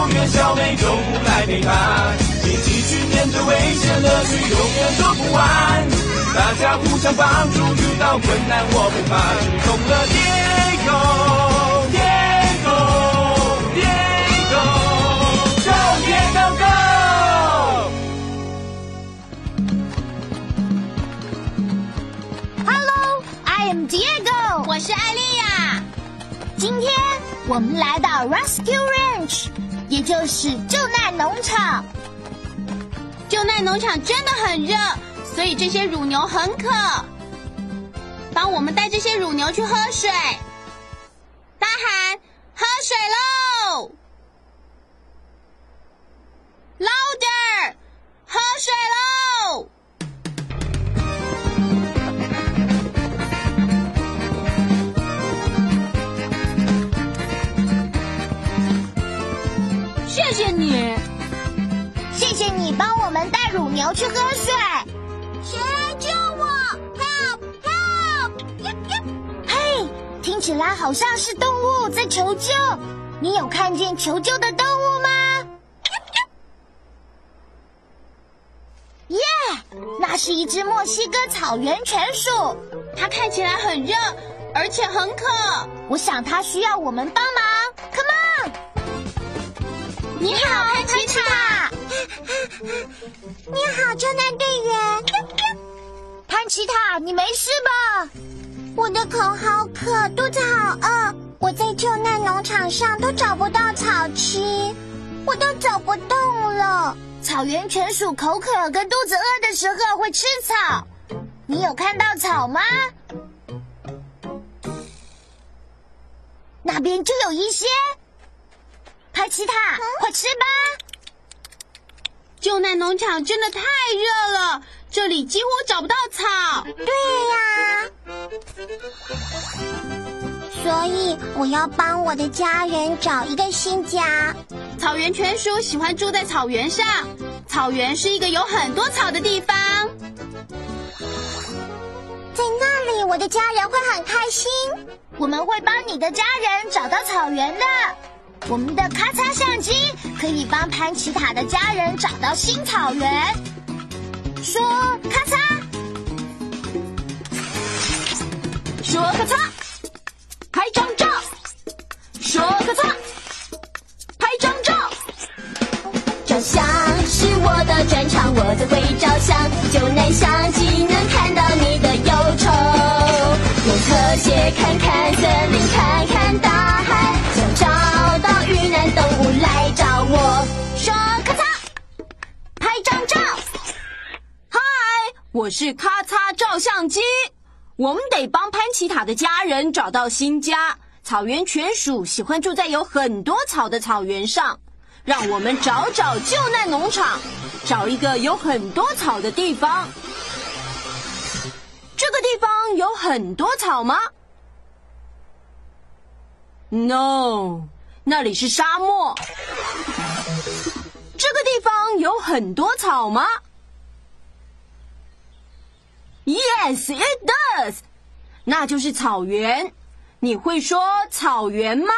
救援小美，救护来陪伴，一起去面对危险，乐趣永远做不完。大家互相帮助，遇到困难我不怕，成功了 Diego Diego Diego Go Diego Go！Hello, I am Diego。我是艾丽亚。今天我们来到 Rescue Ranch，也就是救难农场。救难农场真的很热，所以这些乳牛很渴。帮我们带这些乳牛去喝水，大喊喝水喽乳牛去喝水。谁来救我？Help! Help! 嘿，听起来好像是动物在求救。你有看见求救的动物吗？耶，那是一只墨西哥草原犬鼠。它看起来很热，而且很渴。我想它需要我们帮忙。Come on！你好，潘奇塔。你好，救难队员。潘奇塔，你没事吧？我的口好渴，肚子好饿。我在救难农场上都找不到草吃，我都走不动了。草原犬鼠口渴跟肚子饿的时候会吃草。你有看到草吗？那边就有一些。潘奇塔，快吃吧！救难农场真的太热了，这里几乎找不到草。对呀、所以我要帮我的家人找一个新家。草原犬鼠喜欢住在草原上，草原是一个有很多草的地方。在那里，我的家人会很开心。我们会帮你的家人找到草原的。我们的咔嚓相机可以帮潘奇塔的家人找到新草原。说咔嚓，说咔嚓，拍张照。说咔嚓，拍张照。照相是我的专长，我最会照相。就能相机能看到你的忧愁，用特写看看森林，看看大海，来找我。说咔嚓，拍张照。嗨，我是咔嚓照相机。我们得帮潘奇塔的家人找到新家。草原犬鼠喜欢住在有很多草的草原上，让我们找找救难农场，找一个有很多草的地方。这个地方有很多草吗？No，那里是沙漠。这个地方有很多草吗？Yes, it does。那就是草原。你会说草原吗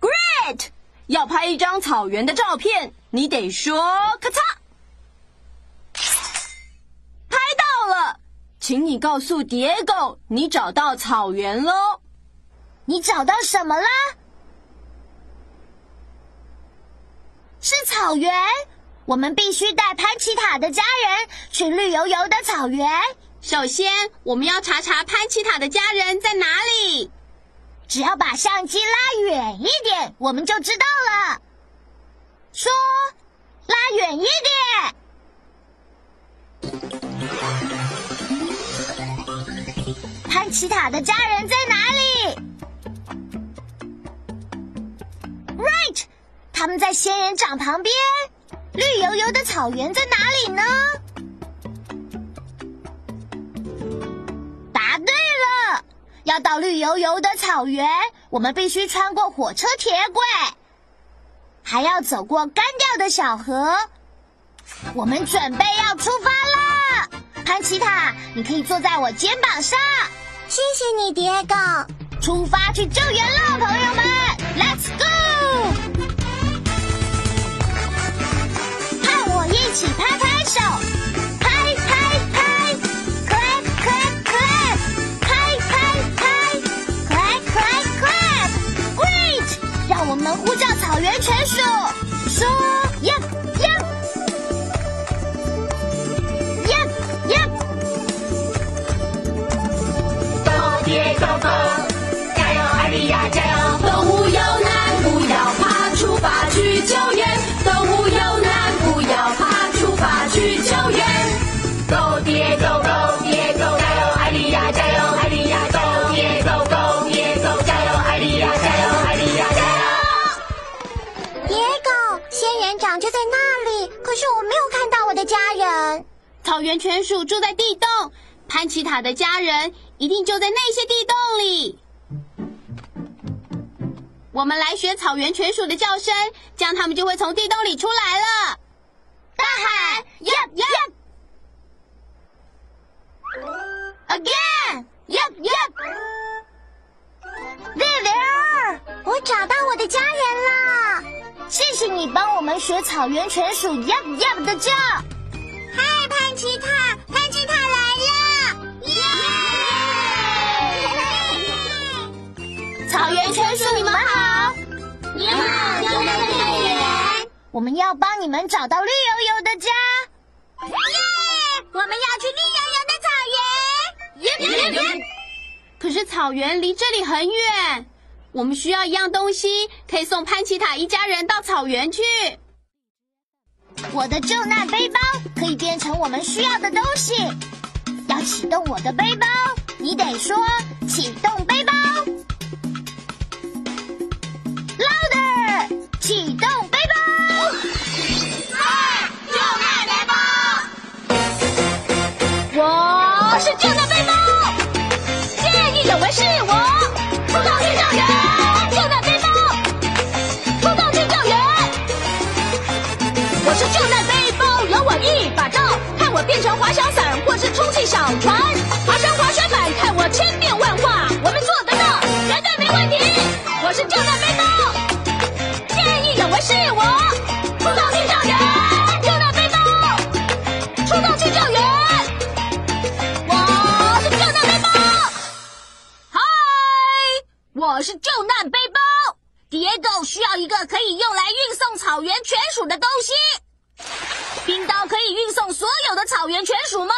？Great！要拍一张草原的照片，你得说咔嚓，拍到了。请你告诉蝶狗，你找到草原喽。你找到什么啦？是草原。我们必须带潘奇塔的家人去绿油油的草原。首先，我们要查查潘奇塔的家人在哪里。只要把相机拉远一点，我们就知道了。说，拉远一点。潘奇塔的家人在哪里？Right，他们在仙人掌旁边。绿油油的草原在哪里呢？答对了，要到绿油油的草原，我们必须穿过火车铁轨，还要走过干掉的小河。我们准备要出发了，潘奇塔，你可以坐在我肩膀上。谢谢你，蝶狗。出发去救援了，朋友们，Let's go！一起拍拍手，拍拍拍，clap clap clap，拍拍拍，clap clap clap，great！让我们呼叫草原犬鼠，说草原犬鼠住在地洞，潘奇塔的家人一定就在那些地洞里。我们来学草原犬鼠的叫声，这样它们就会从地洞里出来了。大喊 yep yep again yep yep。There there，我找到我的家人了。谢谢你帮我们学草原犬鼠 yep yep 的叫。潘奇塔，潘奇塔来了！耶！草原犬鼠，你们好。你好，救难队员。我们要帮你们找到绿油油的家。耶！我们要去绿油油的草原。耶耶耶！可是草原离这里很远，我们需要一样东西，可以送潘奇塔一家人到草原去。我的救难背包可以变成我们需要的东西。要启动我的背包，你得说启动变成滑翔伞或是充气小船，爬上滑雪板，看我千变万化，我们做得到，绝对没问题。我是救难背包，见义勇为是我。出动去救援，救难背包，出动去救援。我是救难背包，嗨，我是救难背包。蝶狗需要一个可以用来运送草原犬鼠的东西。冰刀可以运送所有的草原犬鼠吗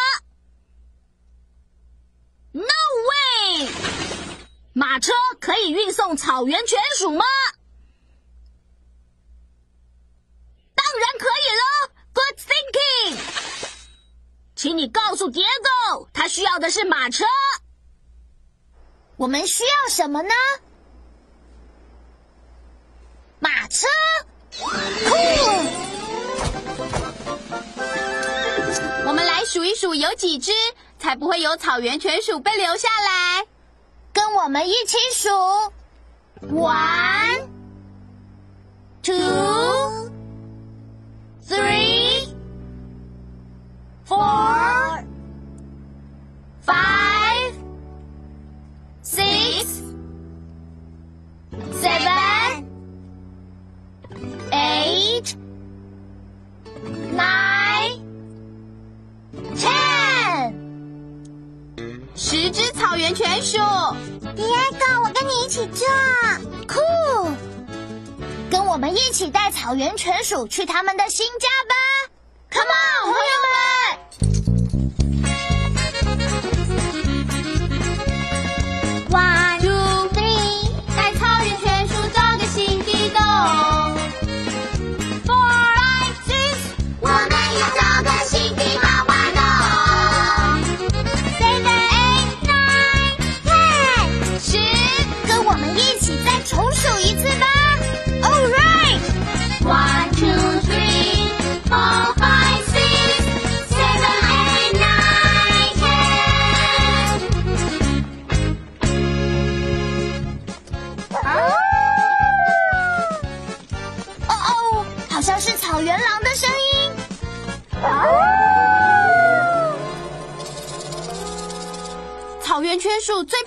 ？No way！马车可以运送草原犬鼠吗？当然可以了，Good thinking。请你告诉蝶狗，它需要的是马车。我们需要什么呢？马车。酷。数一数有几只，才不会有草原犬鼠被留下来。跟我们一起数：one, two, three, four, five, 草原犬鼠，迪埃狗，我跟你一起做，酷！跟我们一起带草原犬鼠去他们的新家吧！Come on，朋友们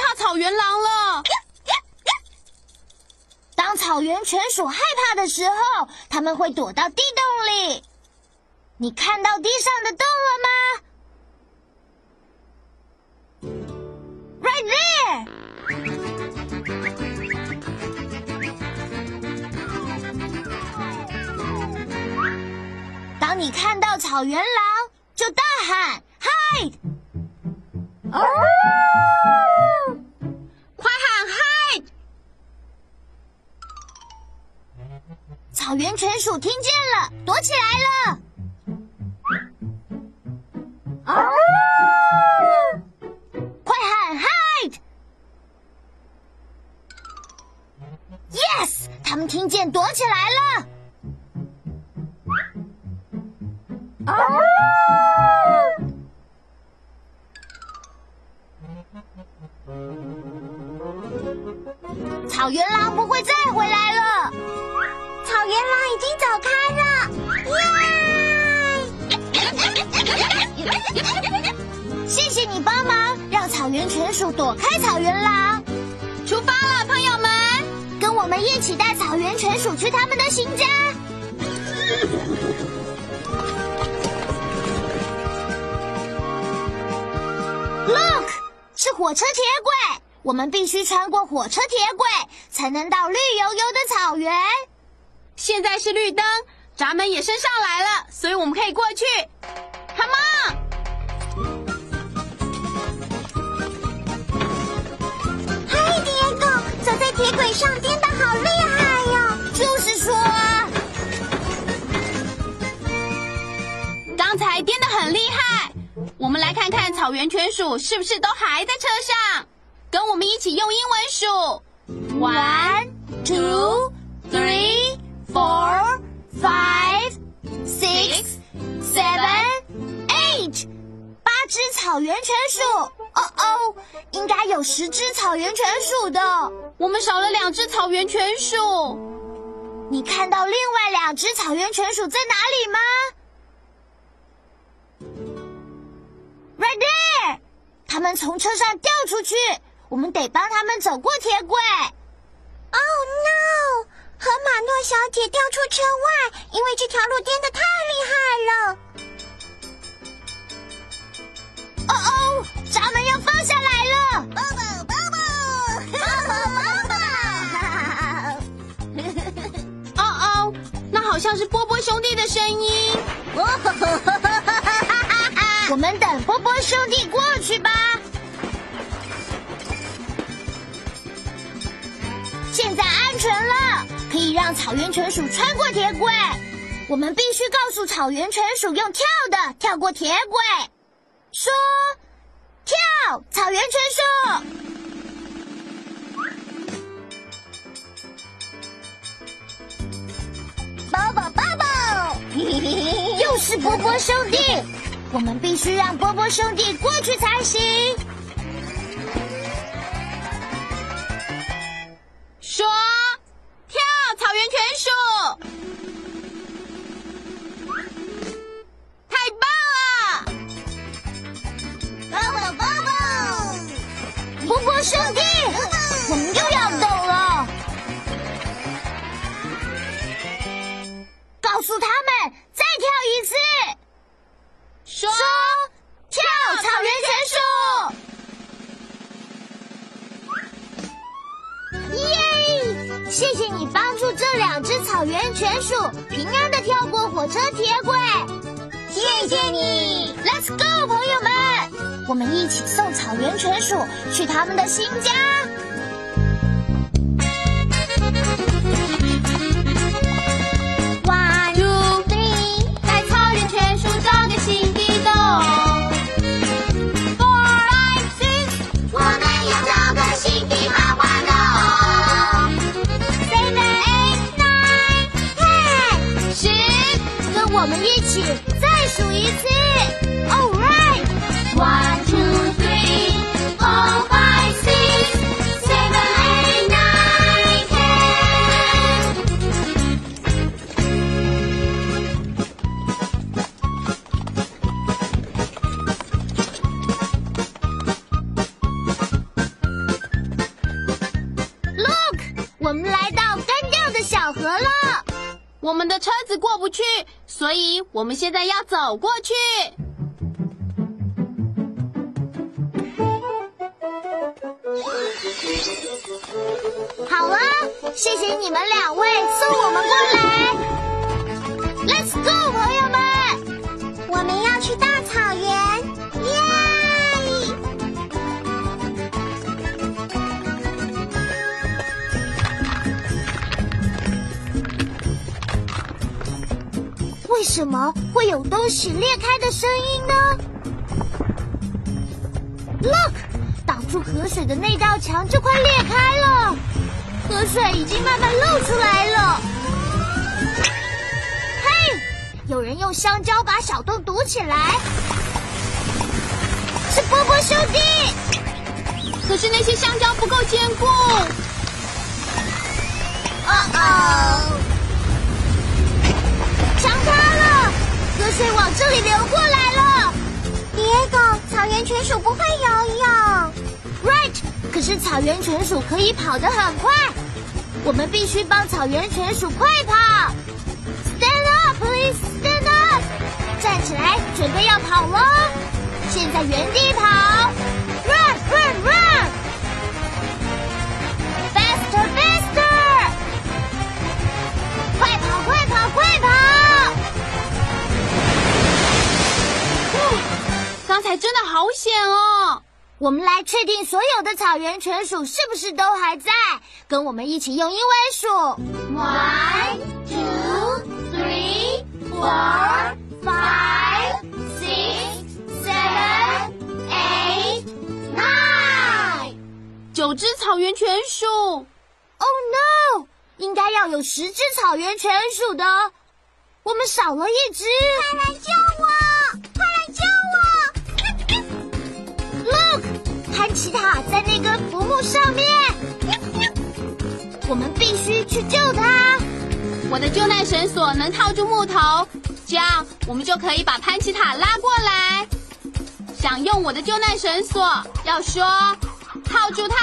怕草原狼了。当草原犬鼠害怕的时候，它们会躲到地洞里。你看到地上的洞了吗？Right there。当你看到草原狼，就大喊 “hide”。快草原犬鼠听见了，躲起来了。啊快喊 hide！Yes，他们听见，躲起来了。啊草原狼不会再回来了。草原狼已经走开了，耶！谢谢你帮忙，让草原犬鼠躲开草原狼。出发了，朋友们！跟我们一起带草原犬鼠去他们的新家。Look，是火车铁轨，我们必须穿过火车铁轨，才能到绿油油的草原。现在是绿灯，闸门也升上来了，所以我们可以过去。Come on！嗨，迪狗，走在铁轨上颠的好厉害呀！就是说啊，刚才颠的很厉害。我们来看看草原犬鼠是不是都还在车上，跟我们一起用英文数：one, two, three, four, five, six, seven, eight。八只草原犬鼠，哦哦，应该有十只草原犬鼠的。我们少了两只草原犬鼠。你看到另外两只草原犬鼠在哪里吗？Right there！它们从车上掉出去，我们得帮它们走过铁轨。Oh no！河马诺小姐掉出车外，因为这条路颠得太厉害了。哦哦，闸门要放下来了！哦哦，那好像是波波兄弟的声音。我们等波波兄弟过去吧。现在安全了，让草原犬鼠穿过铁轨。我们必须告诉草原犬鼠用跳的跳过铁轨。说，跳！草原犬鼠，抱抱抱抱！又是波波兄弟，我们必须让波波兄弟过去才行。说，草原犬鼠，太棒了！抱抱抱抱！波波兄弟，我们又要走了。告诉他纯属去他们的新家。One two three，在草原犬鼠找个新地洞。Four five six，我们要找个新地方玩哦。Seven, eight, nine, ten，十，跟我们一起再数一次。All right. 所以我们现在要走过去。好了，谢谢你们两位送我们过来。什么会有东西裂开的声音呢？Look，挡住河水的那道墙就快裂开了，河水已经慢慢露出来了。嘿，有人用香蕉把小洞堵起来，是波波兄弟。可是那些香蕉不够坚固。哦哦，鼠不会游泳。Right，可是草原犬鼠可以跑得很快，我们必须帮草原犬鼠快跑。Stand up, please, stand up！站起来，准备要跑喽！现在原地跑刚才真的好险哦！我们来确定所有的草原犬鼠是不是都还在，跟我们一起用英文数：one, two, three, four, five, six, seven, eight, nine。九只草原犬鼠，Oh no！应该要有十只草原犬鼠的，我们少了一只。快来救我！潘奇塔在那根浮木上面，我们必须去救他。我的救难绳索能套住木头，这样我们就可以把潘奇塔拉过来。想用我的救难绳索，要说套住它，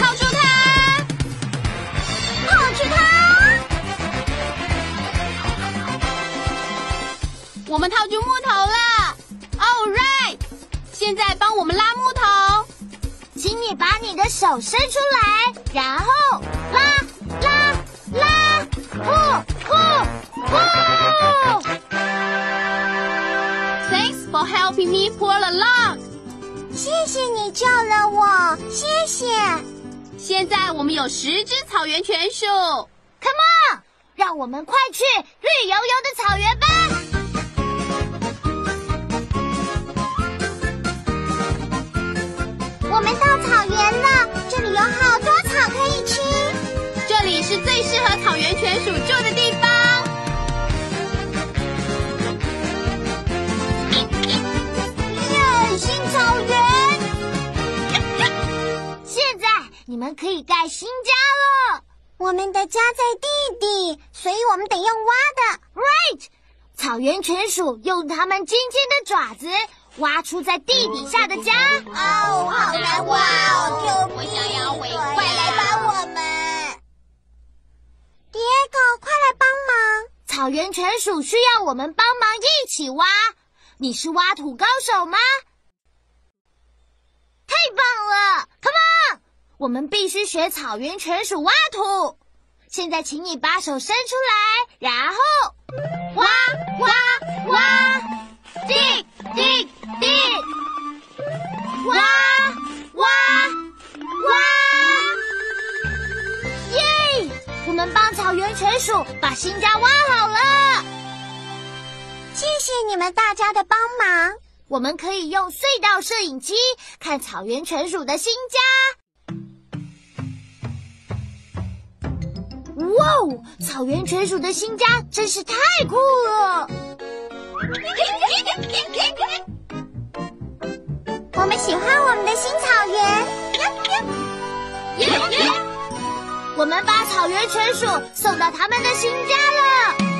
套住它。套住它！我们套住木头了。我们拉木头。请你把你的手伸出来，然后拉拉拉，呼呼呼！Thanks for helping me pull along。谢谢你救了我，谢谢。现在我们有十只草原犬鼠。Come on，让我们快去绿油油的草原吧！我们到草原了，这里有好多草可以吃。这里是最适合草原犬鼠住的地方。耶，新草原！现在你们可以盖新家了。我们的家在地底，所以我们得用挖的。Right，草原犬鼠用它们尖尖的爪子挖出在地底下的家。哦，好难挖哦！救命！我想要回快来帮我们猎狗快来帮忙！草原犬鼠需要我们帮忙一起挖。你是挖土高手吗？太棒了！Come on，我们必须学草原犬鼠挖土。现在，请你把手伸出来，然后挖家的帮忙。我们可以用隧道摄影机看草原犬鼠的新家。哇哦！草原犬鼠的新家真是太酷了！我们喜欢我们的新草原。我们把草原犬鼠送到他们的新家了。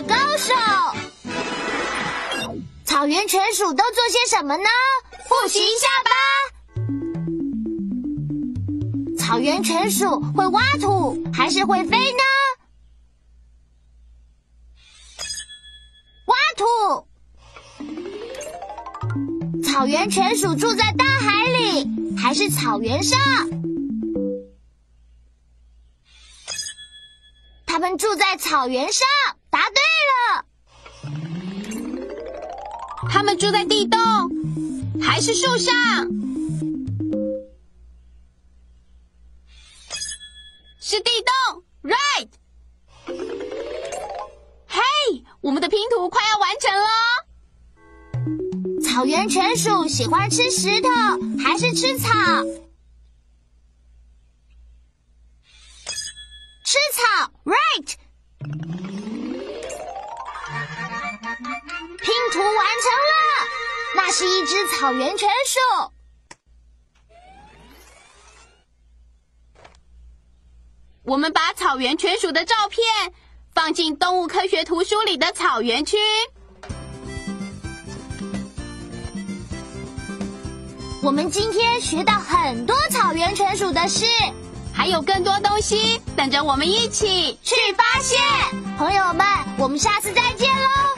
的高手。草原犬鼠都做些什么呢？复习一下吧。草原犬鼠会挖土还是会飞呢？挖土。草原犬鼠住在大海里还是草原上？它们住在草原上，他们住在地洞还是树上？是地洞，right。嘿，我们的拼图快要完成了。草原犬鼠喜欢吃石头还是吃草？吃草，right。拼图完成了，那是一只草原犬鼠。我们把草原犬鼠的照片放进动物科学图书里的草原区。我们今天学到很多草原犬鼠的事，还有更多东西等着我们一起去发现。朋友们，我们下次再见喽！